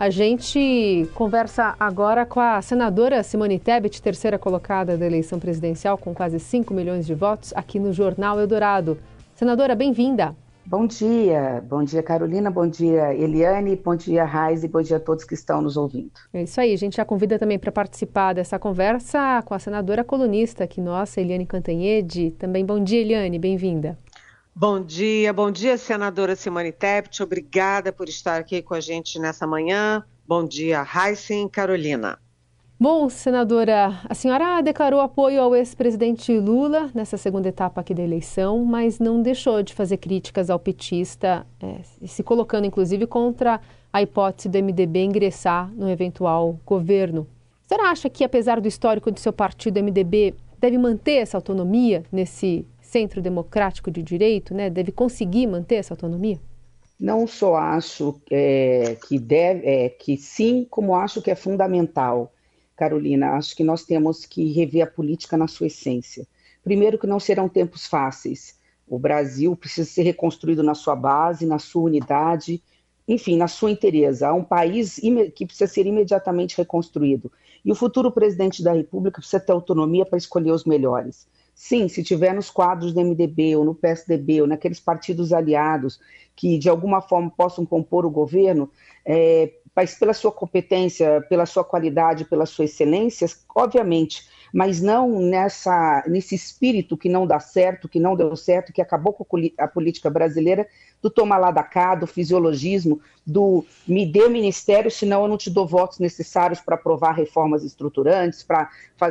A gente conversa agora com a senadora Simone Tebet, terceira colocada da eleição presidencial, com quase 5 milhões de votos, aqui no Jornal Eldorado. Senadora, bem-vinda. Bom dia, bom dia Carolina, bom dia Eliane, bom dia Raiz e bom dia a todos que estão nos ouvindo. É isso aí, a gente já convida também para participar dessa conversa com a senadora colunista aqui nossa, Eliane Cantanhede. Também bom dia, Eliane, bem-vinda. Bom dia, bom dia, senadora Simone Tebet. Obrigada por estar aqui com a gente nessa manhã. Bom dia, Heisen Carolina. Bom, senadora, a senhora declarou apoio ao ex-presidente Lula nessa segunda etapa aqui da eleição, mas não deixou de fazer críticas ao petista, é, se colocando inclusive contra a hipótese do MDB ingressar no eventual governo. A senhora acha que, apesar do histórico do seu partido, o MDB deve manter essa autonomia nesse centro democrático de direito, né, deve conseguir manter essa autonomia? Não só acho é, que deve, é, que sim, como acho que é fundamental, Carolina. Acho que nós temos que rever a política na sua essência. Primeiro, que não serão tempos fáceis. O Brasil precisa ser reconstruído na sua base, na sua unidade, enfim, na sua inteireza. Há um país que precisa ser imediatamente reconstruído. E o futuro presidente da República precisa ter autonomia para escolher os melhores. Sim, se tiver nos quadros do MDB ou no PSDB ou naqueles partidos aliados que de alguma forma possam compor o governo, é, mas pela sua competência, pela sua qualidade, pela sua excelência, obviamente, mas não nessa nesse espírito que não dá certo, que não deu certo, que acabou com a política brasileira, do tomar lá da cá, do fisiologismo, do me dê ministério, senão eu não te dou votos necessários para aprovar reformas estruturantes, para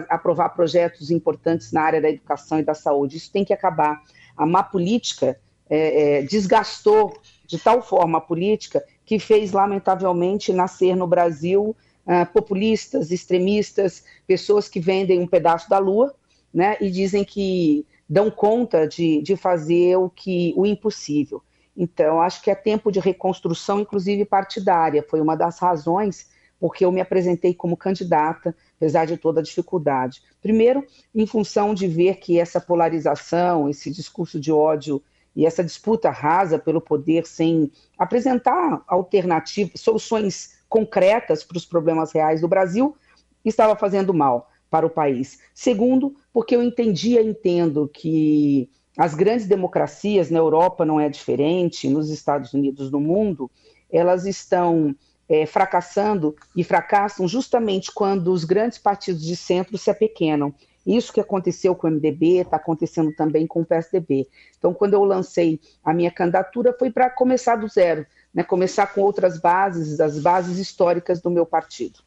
aprovar projetos importantes na área da educação e da saúde. Isso tem que acabar. A má política é, é, desgastou de tal forma a política que fez, lamentavelmente, nascer no Brasil uh, populistas, extremistas, pessoas que vendem um pedaço da lua né, e dizem que dão conta de, de fazer o, que, o impossível. Então, acho que é tempo de reconstrução, inclusive partidária. Foi uma das razões porque eu me apresentei como candidata, apesar de toda a dificuldade. Primeiro, em função de ver que essa polarização, esse discurso de ódio e essa disputa rasa pelo poder sem apresentar alternativas, soluções concretas para os problemas reais do Brasil, estava fazendo mal para o país. Segundo, porque eu entendia, entendo que as grandes democracias, na Europa não é diferente, nos Estados Unidos, no mundo, elas estão é, fracassando e fracassam justamente quando os grandes partidos de centro se apequenam. Isso que aconteceu com o MDB está acontecendo também com o PSDB. Então, quando eu lancei a minha candidatura, foi para começar do zero, né? começar com outras bases, as bases históricas do meu partido.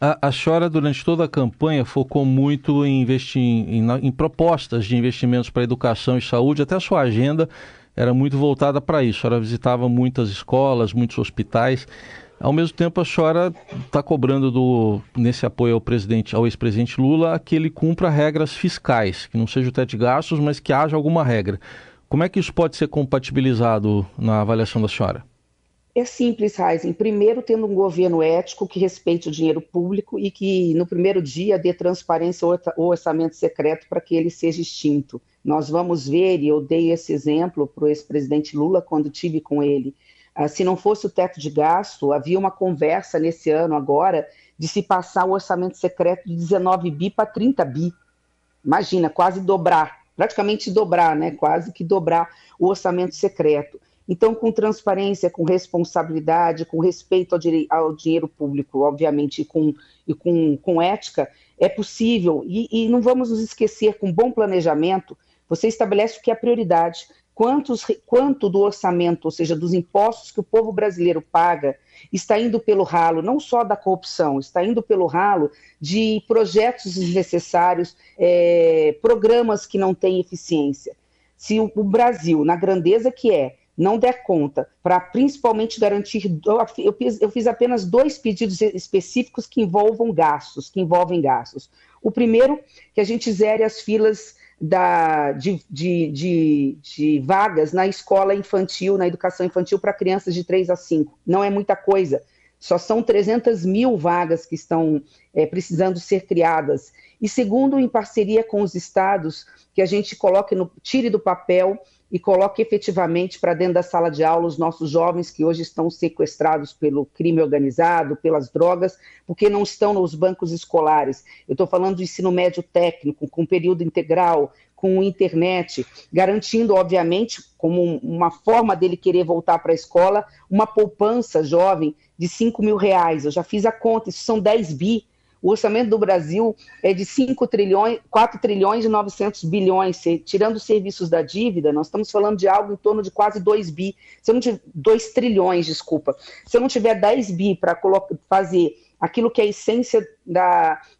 A, a Chora, durante toda a campanha, focou muito em investir em, em, em propostas de investimentos para educação e saúde, até a sua agenda era muito voltada para isso. A senhora visitava muitas escolas, muitos hospitais. Ao mesmo tempo, a senhora está cobrando do, nesse apoio ao presidente, ao ex-presidente Lula, que ele cumpra regras fiscais, que não seja o teto de gastos, mas que haja alguma regra. Como é que isso pode ser compatibilizado na avaliação da senhora? É simples, Heisen. Primeiro, tendo um governo ético que respeite o dinheiro público e que, no primeiro dia, dê transparência ao orçamento secreto para que ele seja extinto. Nós vamos ver, e eu dei esse exemplo para o ex-presidente Lula quando tive com ele, ah, se não fosse o teto de gasto, havia uma conversa nesse ano agora de se passar o orçamento secreto de 19 bi para 30 bi. Imagina, quase dobrar, praticamente dobrar, né? Quase que dobrar o orçamento secreto. Então, com transparência, com responsabilidade, com respeito ao, ao dinheiro público, obviamente, e com, e com, com ética, é possível. E, e não vamos nos esquecer, com bom planejamento, você estabelece o que é prioridade quantos, quanto do orçamento, ou seja, dos impostos que o povo brasileiro paga, está indo pelo ralo, não só da corrupção, está indo pelo ralo de projetos desnecessários, é, programas que não têm eficiência. Se o, o Brasil, na grandeza que é, não der conta para principalmente garantir. Eu fiz, eu fiz, apenas dois pedidos específicos que envolvam gastos, que envolvem gastos. O primeiro, que a gente zere as filas da, de, de, de, de, vagas na escola infantil, na educação infantil para crianças de 3 a 5. Não é muita coisa. Só são 300 mil vagas que estão é, precisando ser criadas. E segundo, em parceria com os estados, que a gente coloque no, tire do papel e coloque efetivamente para dentro da sala de aula os nossos jovens que hoje estão sequestrados pelo crime organizado, pelas drogas, porque não estão nos bancos escolares. Eu estou falando do ensino médio técnico, com período integral, com internet, garantindo, obviamente, como uma forma dele querer voltar para a escola, uma poupança jovem de 5 mil reais. Eu já fiz a conta, isso são 10 bi o orçamento do Brasil é de 5 trilhões, 4 trilhões e 900 bilhões. tirando os serviços da dívida, nós estamos falando de algo em torno de quase 2 bi. Se eu não tiver 2 trilhões, desculpa. Se eu não tiver 10 bi para fazer aquilo que é a essência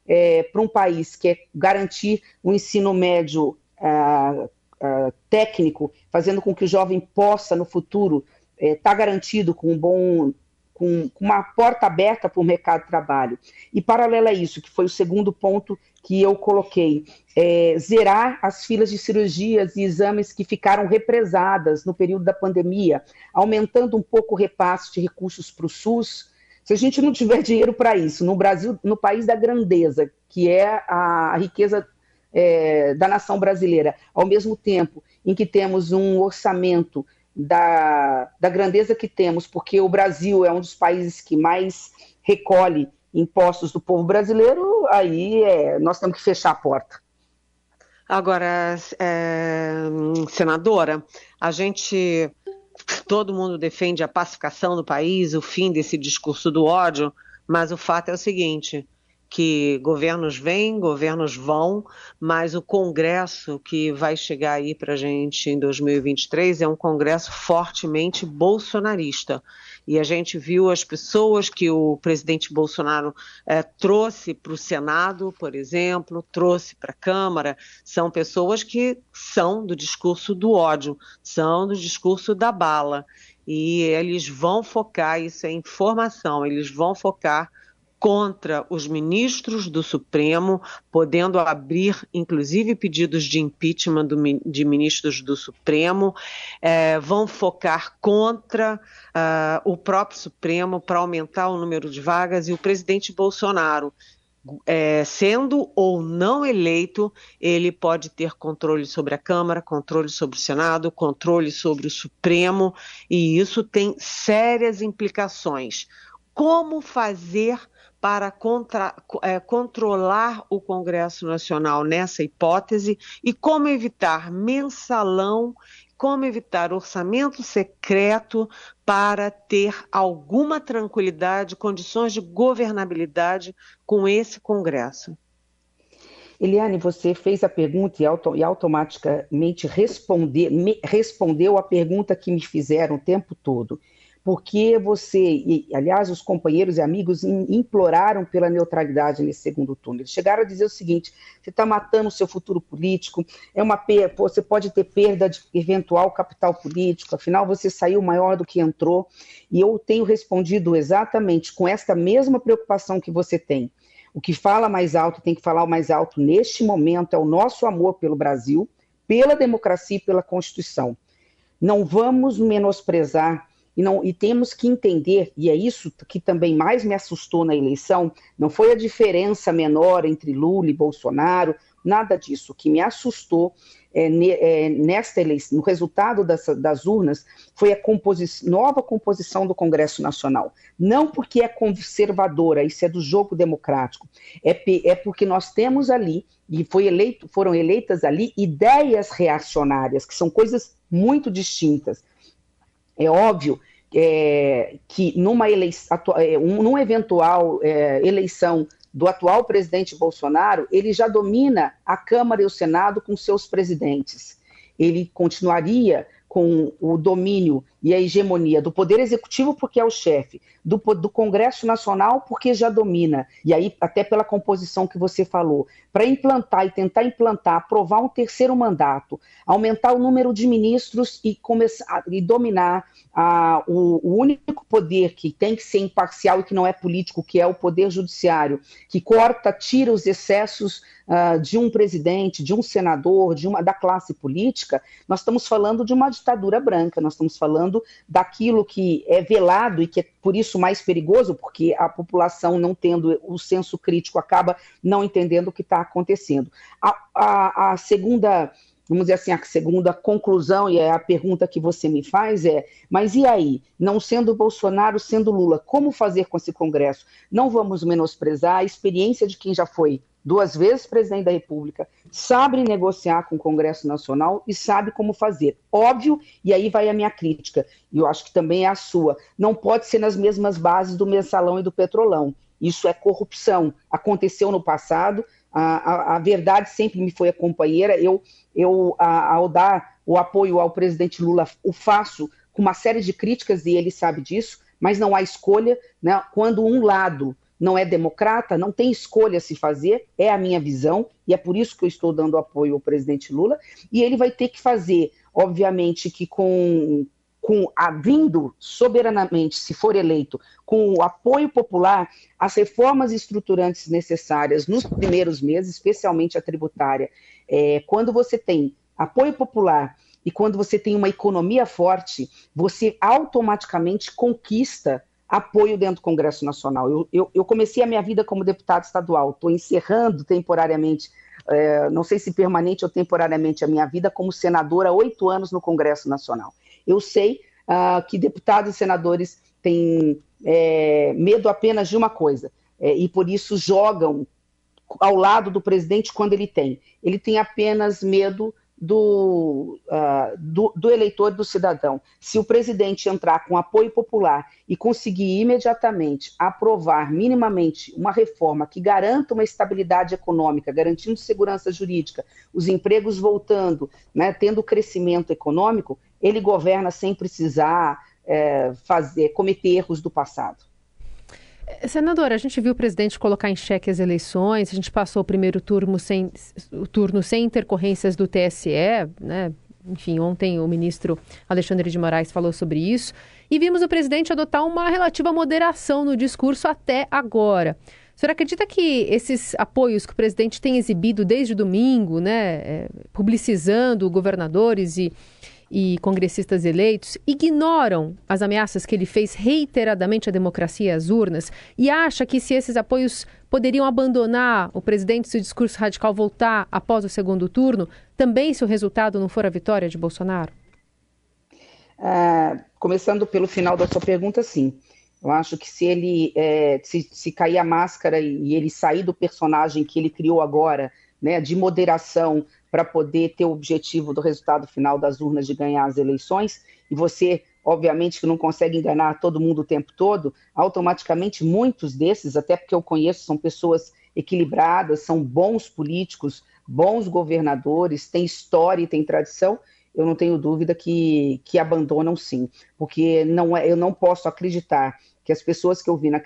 é, para um país, que é garantir um ensino médio uh, uh, técnico, fazendo com que o jovem possa, no futuro, estar é, tá garantido com um bom com, com uma porta aberta para o mercado de trabalho. E paralelo a isso, que foi o segundo ponto que eu coloquei, é, zerar as filas de cirurgias e exames que ficaram represadas no período da pandemia, aumentando um pouco o repasse de recursos para o SUS. Se a gente não tiver dinheiro para isso, no Brasil, no país da grandeza, que é a riqueza é, da nação brasileira, ao mesmo tempo em que temos um orçamento da, da grandeza que temos, porque o Brasil é um dos países que mais recolhe impostos do povo brasileiro, aí é, nós temos que fechar a porta. Agora, é, senadora, a gente, todo mundo defende a pacificação do país, o fim desse discurso do ódio, mas o fato é o seguinte: que governos vêm, governos vão, mas o Congresso que vai chegar aí para a gente em 2023 é um Congresso fortemente bolsonarista. E a gente viu as pessoas que o presidente Bolsonaro é, trouxe para o Senado, por exemplo, trouxe para a Câmara, são pessoas que são do discurso do ódio, são do discurso da bala. E eles vão focar, isso é informação, eles vão focar contra os ministros do Supremo, podendo abrir, inclusive, pedidos de impeachment do, de ministros do Supremo, é, vão focar contra uh, o próprio Supremo para aumentar o número de vagas e o presidente Bolsonaro. É, sendo ou não eleito, ele pode ter controle sobre a Câmara, controle sobre o Senado, controle sobre o Supremo, e isso tem sérias implicações. Como fazer para contra, é, controlar o Congresso Nacional nessa hipótese e como evitar mensalão, como evitar orçamento secreto para ter alguma tranquilidade, condições de governabilidade com esse Congresso. Eliane, você fez a pergunta e, auto, e automaticamente responde, me, respondeu a pergunta que me fizeram o tempo todo porque você, e, aliás, os companheiros e amigos imploraram pela neutralidade nesse segundo turno. Eles chegaram a dizer o seguinte: você está matando o seu futuro político, é uma você pode ter perda de eventual capital político, afinal você saiu maior do que entrou. E eu tenho respondido exatamente com esta mesma preocupação que você tem. O que fala mais alto tem que falar o mais alto neste momento é o nosso amor pelo Brasil, pela democracia e pela Constituição. Não vamos menosprezar e, não, e temos que entender, e é isso que também mais me assustou na eleição, não foi a diferença menor entre Lula e Bolsonaro, nada disso. O que me assustou é, é, nesta eleição, no resultado das, das urnas, foi a nova composição do Congresso Nacional. Não porque é conservadora, isso é do jogo democrático, é, é porque nós temos ali, e foi eleito, foram eleitas ali, ideias reacionárias, que são coisas muito distintas. É óbvio é, que numa, eleição, é, um, numa eventual é, eleição do atual presidente Bolsonaro, ele já domina a Câmara e o Senado com seus presidentes. Ele continuaria com o domínio e a hegemonia do Poder Executivo, porque é o chefe, do, do, Congresso Nacional, porque já domina, e aí, até pela composição que você falou, para implantar e tentar implantar, aprovar um terceiro mandato, aumentar o número de ministros e, começar, e dominar a, o, o único poder que tem que ser imparcial e que não é político, que é o Poder Judiciário, que corta, tira os excessos uh, de um presidente, de um senador, de uma da classe política, nós estamos falando de uma ditadura branca, nós estamos falando daquilo que é velado e que é por isso mais perigoso, porque a população não tendo o senso crítico acaba não entendendo o que está acontecendo. A, a, a segunda vamos dizer assim, a segunda conclusão, e é a pergunta que você me faz é, mas e aí? Não sendo Bolsonaro, sendo Lula, como fazer com esse Congresso? Não vamos menosprezar a experiência de quem já foi duas vezes presidente da República, sabe negociar com o Congresso Nacional e sabe como fazer. Óbvio, e aí vai a minha crítica, e eu acho que também é a sua, não pode ser nas mesmas bases do mensalão e do petrolão. Isso é corrupção. Aconteceu no passado, a, a, a verdade sempre me foi a companheira. Eu, eu a, ao dar o apoio ao presidente Lula, o faço com uma série de críticas, e ele sabe disso, mas não há escolha. Né? Quando um lado não é democrata, não tem escolha a se fazer, é a minha visão, e é por isso que eu estou dando apoio ao presidente Lula, e ele vai ter que fazer, obviamente, que com, com a, vindo soberanamente, se for eleito, com o apoio popular, as reformas estruturantes necessárias nos primeiros meses, especialmente a tributária, é, quando você tem apoio popular e quando você tem uma economia forte, você automaticamente conquista apoio dentro do Congresso Nacional. Eu, eu, eu comecei a minha vida como deputado estadual, estou encerrando temporariamente, é, não sei se permanente ou temporariamente, a minha vida como senadora oito anos no Congresso Nacional. Eu sei uh, que deputados e senadores têm é, medo apenas de uma coisa, é, e por isso jogam ao lado do presidente quando ele tem. Ele tem apenas medo do, uh, do, do, eleitor, do cidadão. Se o presidente entrar com apoio popular e conseguir imediatamente aprovar minimamente uma reforma que garanta uma estabilidade econômica, garantindo segurança jurídica, os empregos voltando, né, tendo crescimento econômico, ele governa sem precisar é, fazer, cometer erros do passado. Senadora, a gente viu o presidente colocar em xeque as eleições, a gente passou o primeiro turno sem, o turno sem intercorrências do TSE, né? Enfim, ontem o ministro Alexandre de Moraes falou sobre isso. E vimos o presidente adotar uma relativa moderação no discurso até agora. O senhor acredita que esses apoios que o presidente tem exibido desde domingo, né, é, publicizando governadores e e congressistas eleitos ignoram as ameaças que ele fez reiteradamente à democracia e às urnas e acha que se esses apoios poderiam abandonar o presidente se o discurso radical voltar após o segundo turno, também se o resultado não for a vitória de Bolsonaro? É, começando pelo final da sua pergunta, sim. Eu acho que se ele é, se, se cair a máscara e, e ele sair do personagem que ele criou agora, né, de moderação, para poder ter o objetivo do resultado final das urnas de ganhar as eleições, e você, obviamente, que não consegue enganar todo mundo o tempo todo, automaticamente muitos desses, até porque eu conheço, são pessoas equilibradas, são bons políticos, bons governadores, têm história e têm tradição, eu não tenho dúvida que, que abandonam sim, porque não é, eu não posso acreditar que as pessoas que eu vi na,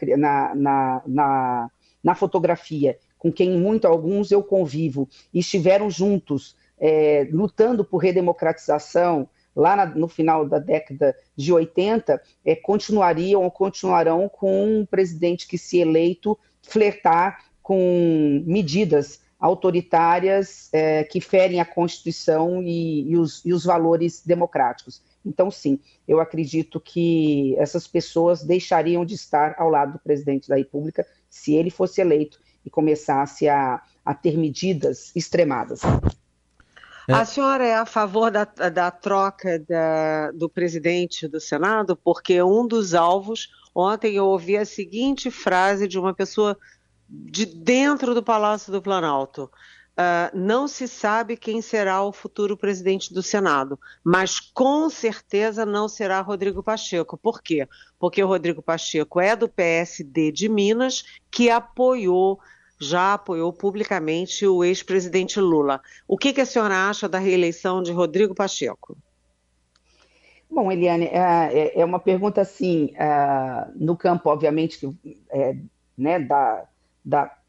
na, na, na fotografia com quem muito alguns eu convivo, e estiveram juntos é, lutando por redemocratização lá na, no final da década de 80, é, continuariam ou continuarão com um presidente que, se eleito, flertar com medidas autoritárias é, que ferem a Constituição e, e, os, e os valores democráticos. Então, sim, eu acredito que essas pessoas deixariam de estar ao lado do presidente da República se ele fosse eleito e começasse a, a ter medidas extremadas. É. A senhora é a favor da, da troca da, do presidente do Senado? Porque um dos alvos, ontem eu ouvi a seguinte frase de uma pessoa de dentro do Palácio do Planalto. Uh, não se sabe quem será o futuro presidente do Senado, mas com certeza não será Rodrigo Pacheco. Por quê? Porque o Rodrigo Pacheco é do PSD de Minas, que apoiou, já apoiou publicamente o ex-presidente Lula. O que, que, a senhora acha da reeleição de Rodrigo Pacheco? Bom, Eliane, é, é, é uma pergunta assim, no campo, obviamente, que, é, né, da, da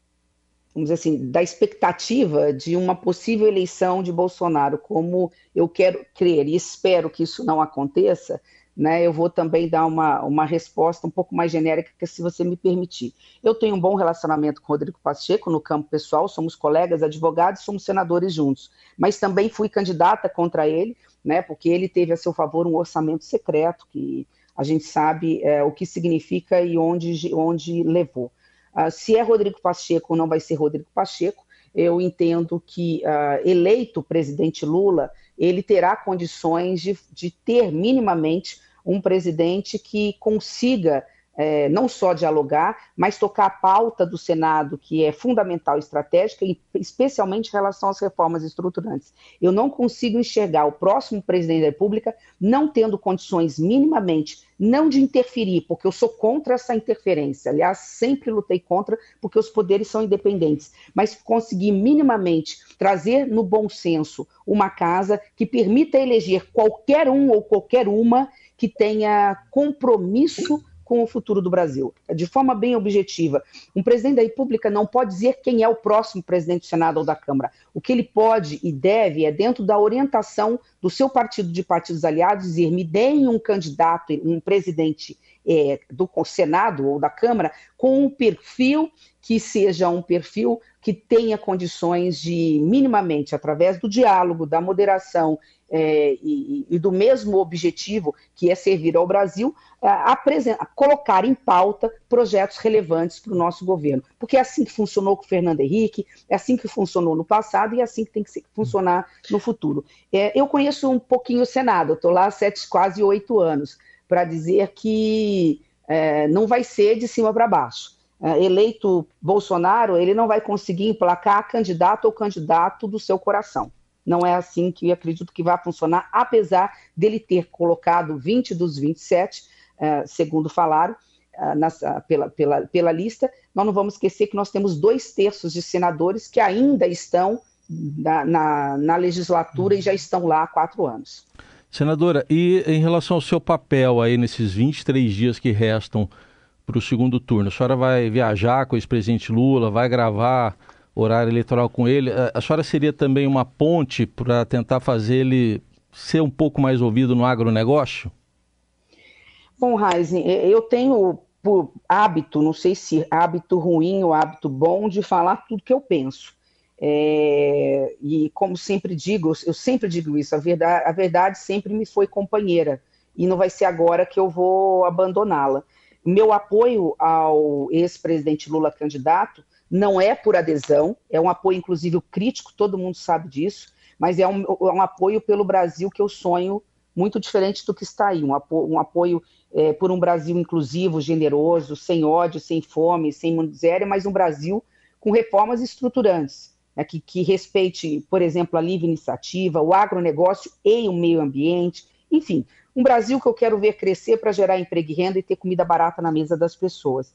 vamos dizer assim, da expectativa de uma possível eleição de Bolsonaro, como eu quero crer e espero que isso não aconteça, né, eu vou também dar uma, uma resposta um pouco mais genérica, se você me permitir. Eu tenho um bom relacionamento com o Rodrigo Pacheco no campo pessoal, somos colegas, advogados, somos senadores juntos, mas também fui candidata contra ele, né, porque ele teve a seu favor um orçamento secreto, que a gente sabe é, o que significa e onde, onde levou. Uh, se é Rodrigo Pacheco ou não vai ser Rodrigo Pacheco, eu entendo que uh, eleito presidente Lula, ele terá condições de, de ter minimamente um presidente que consiga é, não só dialogar, mas tocar a pauta do Senado, que é fundamental e estratégica, especialmente em relação às reformas estruturantes. Eu não consigo enxergar o próximo presidente da República não tendo condições minimamente, não de interferir, porque eu sou contra essa interferência, aliás, sempre lutei contra, porque os poderes são independentes, mas conseguir minimamente trazer no bom senso uma casa que permita eleger qualquer um ou qualquer uma que tenha compromisso com o futuro do Brasil. De forma bem objetiva, um presidente da República não pode dizer quem é o próximo presidente do Senado ou da Câmara. O que ele pode e deve é, dentro da orientação do seu partido de partidos aliados, dizer: me deem um candidato, um presidente é, do Senado ou da Câmara com um perfil que seja um perfil que tenha condições de, minimamente, através do diálogo, da moderação é, e, e, do mesmo objetivo, que é servir ao Brasil, é, colocar em pauta projetos relevantes para o nosso governo. Porque é assim que funcionou com o Fernando Henrique, é assim que funcionou no passado e é assim que tem que funcionar no futuro. É, eu conheço um pouquinho o Senado, estou lá há sete, quase oito anos, para dizer que é, não vai ser de cima para baixo. É, eleito Bolsonaro, ele não vai conseguir emplacar candidato ou candidato do seu coração. Não é assim que eu acredito que vai funcionar, apesar dele ter colocado 20 dos 27, é, segundo falaram, é, pela, pela, pela lista. Nós não vamos esquecer que nós temos dois terços de senadores que ainda estão na, na, na legislatura e já estão lá há quatro anos. Senadora, e em relação ao seu papel aí nesses 23 dias que restam para o segundo turno. A senhora vai viajar com o ex-presidente Lula, vai gravar horário eleitoral com ele. A senhora seria também uma ponte para tentar fazer ele ser um pouco mais ouvido no agronegócio? Bom, Raizen, eu tenho por hábito, não sei se hábito ruim ou hábito bom, de falar tudo que eu penso. É, e como sempre digo, eu sempre digo isso, a verdade, a verdade sempre me foi companheira, e não vai ser agora que eu vou abandoná-la. Meu apoio ao ex-presidente Lula candidato não é por adesão, é um apoio, inclusive, crítico, todo mundo sabe disso, mas é um, é um apoio pelo Brasil que eu sonho muito diferente do que está aí, um apoio, um apoio é, por um Brasil inclusivo, generoso, sem ódio, sem fome, sem miséria, mas um Brasil com reformas estruturantes, né, que, que respeite, por exemplo, a livre iniciativa, o agronegócio e o meio ambiente, enfim, um Brasil que eu quero ver crescer para gerar emprego e renda e ter comida barata na mesa das pessoas.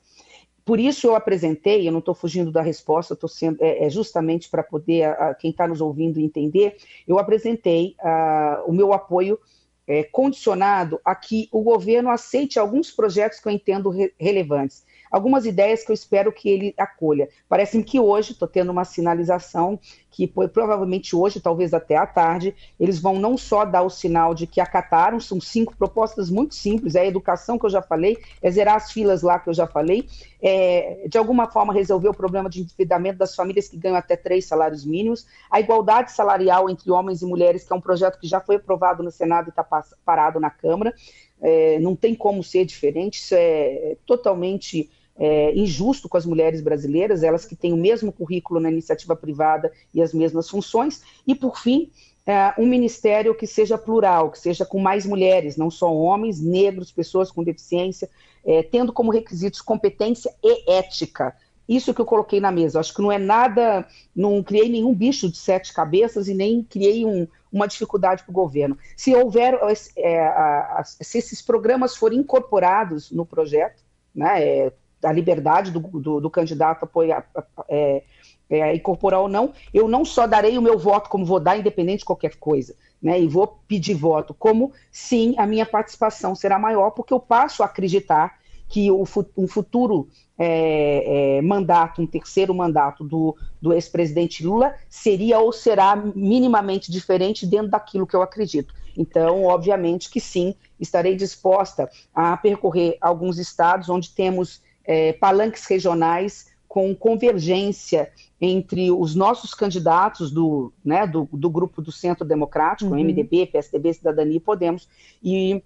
Por isso eu apresentei, eu não estou fugindo da resposta, estou sendo é, é justamente para poder a, quem está nos ouvindo entender. Eu apresentei a, o meu apoio é, condicionado a que o governo aceite alguns projetos que eu entendo re relevantes algumas ideias que eu espero que ele acolha. Parece-me que hoje, estou tendo uma sinalização que provavelmente hoje, talvez até à tarde, eles vão não só dar o sinal de que acataram, são cinco propostas muito simples, é a educação que eu já falei, é zerar as filas lá que eu já falei, é, de alguma forma resolver o problema de endividamento das famílias que ganham até três salários mínimos, a igualdade salarial entre homens e mulheres, que é um projeto que já foi aprovado no Senado e está parado na Câmara, é, não tem como ser diferente, isso é totalmente é, injusto com as mulheres brasileiras, elas que têm o mesmo currículo na iniciativa privada e as mesmas funções. E, por fim, é, um ministério que seja plural, que seja com mais mulheres, não só homens, negros, pessoas com deficiência, é, tendo como requisitos competência e ética. Isso que eu coloquei na mesa. Acho que não é nada, não criei nenhum bicho de sete cabeças e nem criei um, uma dificuldade para o governo. Se houver, é, a, a, se esses programas forem incorporados no projeto, né, é, a liberdade do, do, do candidato apoiar, é, é, incorporar ou não, eu não só darei o meu voto, como vou dar, independente de qualquer coisa, né? E vou pedir voto, como sim a minha participação será maior, porque eu passo a acreditar que o, um futuro é, é, mandato, um terceiro mandato do, do ex-presidente Lula seria ou será minimamente diferente dentro daquilo que eu acredito. Então, obviamente que sim, estarei disposta a percorrer alguns estados onde temos é, palanques regionais com convergência entre os nossos candidatos do, né, do, do grupo do Centro Democrático, uhum. MDB, PSDB, Cidadania e Podemos, e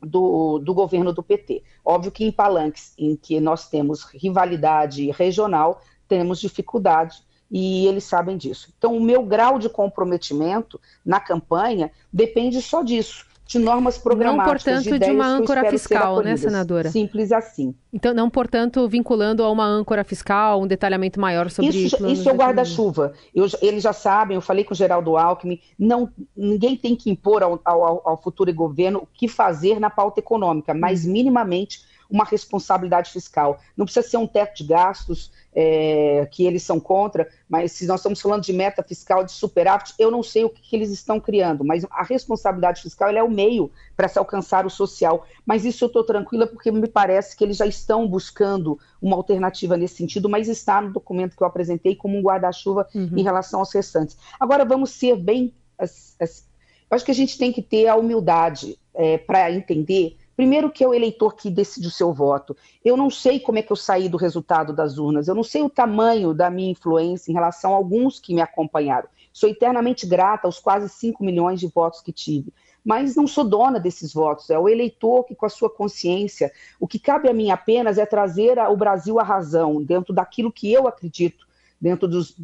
do, do governo do PT. Óbvio que em palanques em que nós temos rivalidade regional, temos dificuldade, e eles sabem disso. Então, o meu grau de comprometimento na campanha depende só disso de normas programáticas. Não, portanto, de, de uma âncora fiscal, né, senadora? Simples assim. Então, não, portanto, vinculando a uma âncora fiscal, um detalhamento maior sobre isso. Isso é o guarda-chuva. Eles já sabem, eu falei com o Geraldo Alckmin, não, ninguém tem que impor ao, ao, ao futuro governo o que fazer na pauta econômica, mas minimamente uma responsabilidade fiscal. Não precisa ser um teto de gastos é, que eles são contra, mas se nós estamos falando de meta fiscal de superávit, eu não sei o que, que eles estão criando, mas a responsabilidade fiscal é o meio para se alcançar o social. Mas isso eu estou tranquila porque me parece que eles já estão buscando uma alternativa nesse sentido, mas está no documento que eu apresentei como um guarda-chuva uhum. em relação aos restantes. Agora vamos ser bem. As, as, eu acho que a gente tem que ter a humildade é, para entender Primeiro que é o eleitor que decide o seu voto. Eu não sei como é que eu saí do resultado das urnas, eu não sei o tamanho da minha influência em relação a alguns que me acompanharam. Sou eternamente grata aos quase 5 milhões de votos que tive. Mas não sou dona desses votos, é o eleitor que, com a sua consciência, o que cabe a mim apenas é trazer o Brasil à razão, dentro daquilo que eu acredito, dentro dos,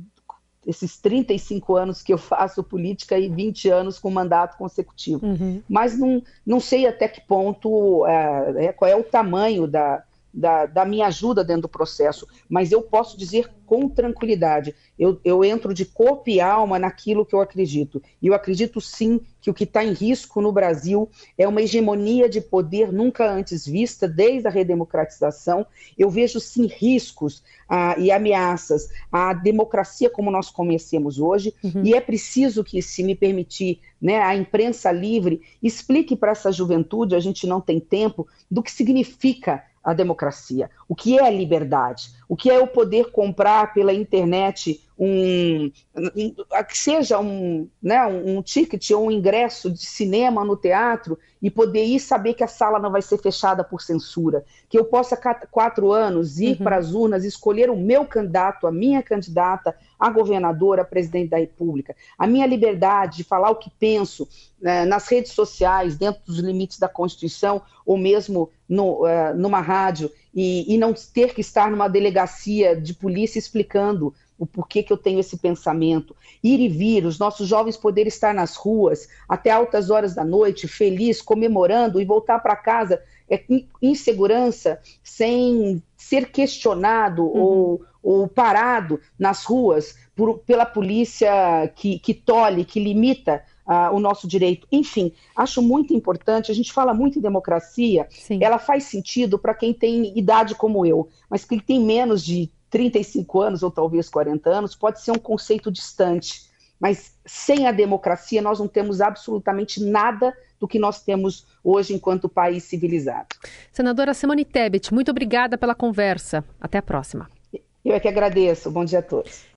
esses 35 anos que eu faço política e 20 anos com mandato consecutivo. Uhum. Mas não, não sei até que ponto, é, é, qual é o tamanho da, da, da, minha ajuda dentro do processo, mas eu posso dizer com tranquilidade, eu, eu entro de corpo e alma naquilo que eu acredito. E eu acredito sim que o que está em risco no Brasil é uma hegemonia de poder nunca antes vista desde a redemocratização. Eu vejo sim riscos ah, e ameaças à democracia como nós conhecemos hoje, uhum. e é preciso que, se me permitir, né, a imprensa livre explique para essa juventude, a gente não tem tempo, do que significa a democracia, o que é a liberdade, o que é o poder comprar pela internet um, que seja um, né, um ticket ou um ingresso de cinema no teatro e poder ir saber que a sala não vai ser fechada por censura, que eu possa quatro anos ir uhum. para as urnas escolher o meu candidato, a minha candidata, a governadora, a presidente da República, a minha liberdade de falar o que penso né, nas redes sociais, dentro dos limites da Constituição, ou mesmo no, uh, numa rádio, e, e não ter que estar numa delegacia de polícia explicando o porquê que eu tenho esse pensamento. Ir e vir, os nossos jovens poderem estar nas ruas até altas horas da noite, feliz, comemorando e voltar para casa é, em segurança, sem ser questionado uhum. ou, ou, parado nas ruas por, pela polícia que, que tolhe, que limita uh, o nosso direito. Enfim, acho muito importante. A gente fala muito em democracia, Sim. ela faz sentido para quem tem idade como eu, mas quem tem menos de 35 anos ou talvez 40 anos, pode ser um conceito distante. Mas sem a democracia, nós não temos absolutamente nada do que nós temos hoje enquanto país civilizado. Senadora Simone Tebet, muito obrigada pela conversa. Até a próxima. Eu é que agradeço. Bom dia a todos.